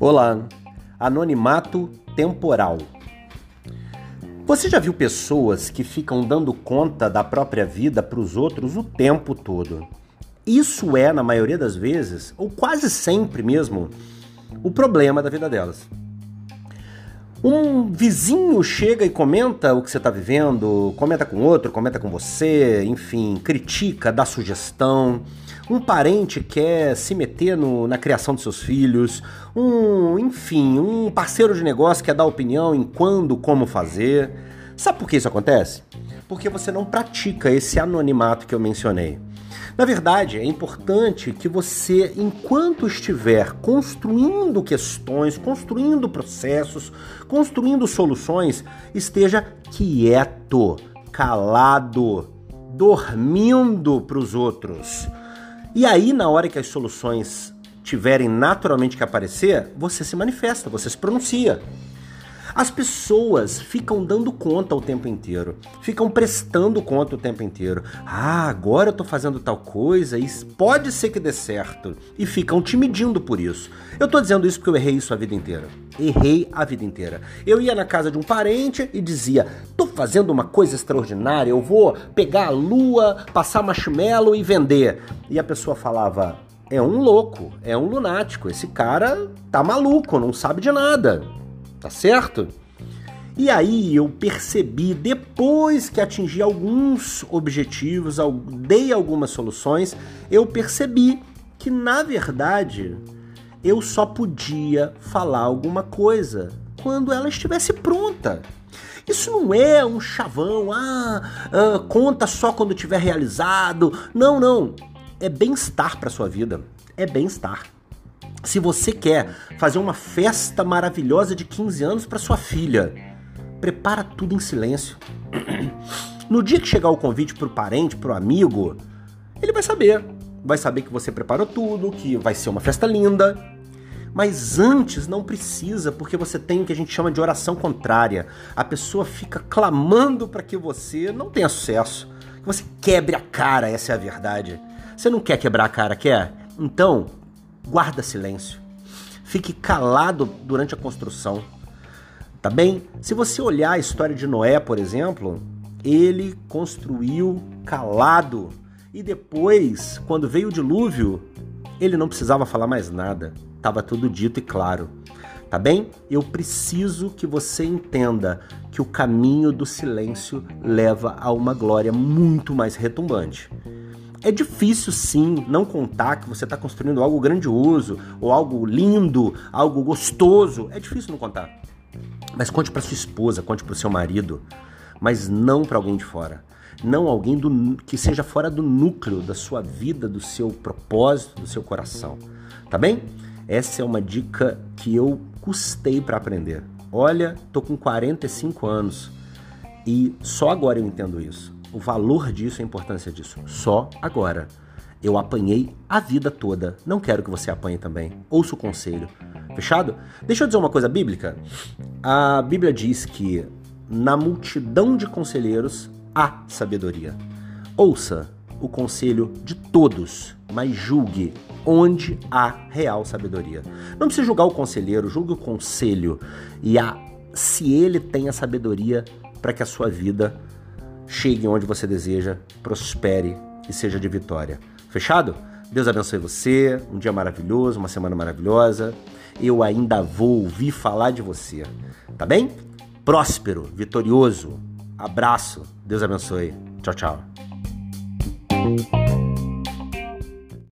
Olá, anonimato temporal. Você já viu pessoas que ficam dando conta da própria vida para os outros o tempo todo? Isso é, na maioria das vezes, ou quase sempre mesmo, o problema da vida delas. Um vizinho chega e comenta o que você está vivendo, comenta com outro, comenta com você, enfim, critica, dá sugestão. Um parente quer se meter no, na criação de seus filhos. Um, enfim, um parceiro de negócio quer dar opinião em quando, como fazer. Sabe por que isso acontece? Porque você não pratica esse anonimato que eu mencionei. Na verdade, é importante que você, enquanto estiver construindo questões, construindo processos, construindo soluções, esteja quieto, calado, dormindo para os outros. E aí, na hora que as soluções tiverem naturalmente que aparecer, você se manifesta, você se pronuncia. As pessoas ficam dando conta o tempo inteiro, ficam prestando conta o tempo inteiro. Ah, agora eu tô fazendo tal coisa e pode ser que dê certo. E ficam te medindo por isso. Eu tô dizendo isso porque eu errei isso a vida inteira. Errei a vida inteira. Eu ia na casa de um parente e dizia: tô fazendo uma coisa extraordinária, eu vou pegar a lua, passar marshmallow e vender. E a pessoa falava: é um louco, é um lunático. Esse cara tá maluco, não sabe de nada tá certo? E aí eu percebi, depois que atingi alguns objetivos, dei algumas soluções, eu percebi que na verdade eu só podia falar alguma coisa quando ela estivesse pronta. Isso não é um chavão, ah, ah conta só quando tiver realizado. Não, não. É bem-estar para sua vida. É bem-estar. Se você quer fazer uma festa maravilhosa de 15 anos para sua filha, prepara tudo em silêncio. No dia que chegar o convite para o parente, para o amigo, ele vai saber. Vai saber que você preparou tudo, que vai ser uma festa linda. Mas antes não precisa, porque você tem o que a gente chama de oração contrária. A pessoa fica clamando para que você não tenha sucesso, que você quebre a cara, essa é a verdade. Você não quer quebrar a cara, quer? Então, guarda silêncio. Fique calado durante a construção. Tá bem? Se você olhar a história de Noé, por exemplo, ele construiu calado. E depois, quando veio o dilúvio, ele não precisava falar mais nada. Estava tudo dito e claro. Tá bem? Eu preciso que você entenda que o caminho do silêncio leva a uma glória muito mais retumbante. É difícil sim não contar que você está construindo algo grandioso, ou algo lindo, algo gostoso. É difícil não contar. Mas conte para sua esposa, conte para o seu marido, mas não para alguém de fora. Não alguém do, que seja fora do núcleo da sua vida, do seu propósito, do seu coração. Tá bem? Essa é uma dica que eu custei para aprender. Olha, tô com 45 anos e só agora eu entendo isso o valor disso, a importância disso. Só agora. Eu apanhei a vida toda. Não quero que você apanhe também. Ouça o conselho. Fechado? Deixa eu dizer uma coisa bíblica. A Bíblia diz que na multidão de conselheiros há sabedoria. Ouça o conselho de todos, mas julgue onde há real sabedoria. Não precisa julgar o conselheiro, julgue o conselho e a, se ele tem a sabedoria para que a sua vida chegue onde você deseja, prospere e seja de vitória. Fechado? Deus abençoe você, um dia maravilhoso, uma semana maravilhosa. Eu ainda vou ouvir falar de você, tá bem? Próspero, vitorioso. Abraço. Deus abençoe. Tchau, tchau.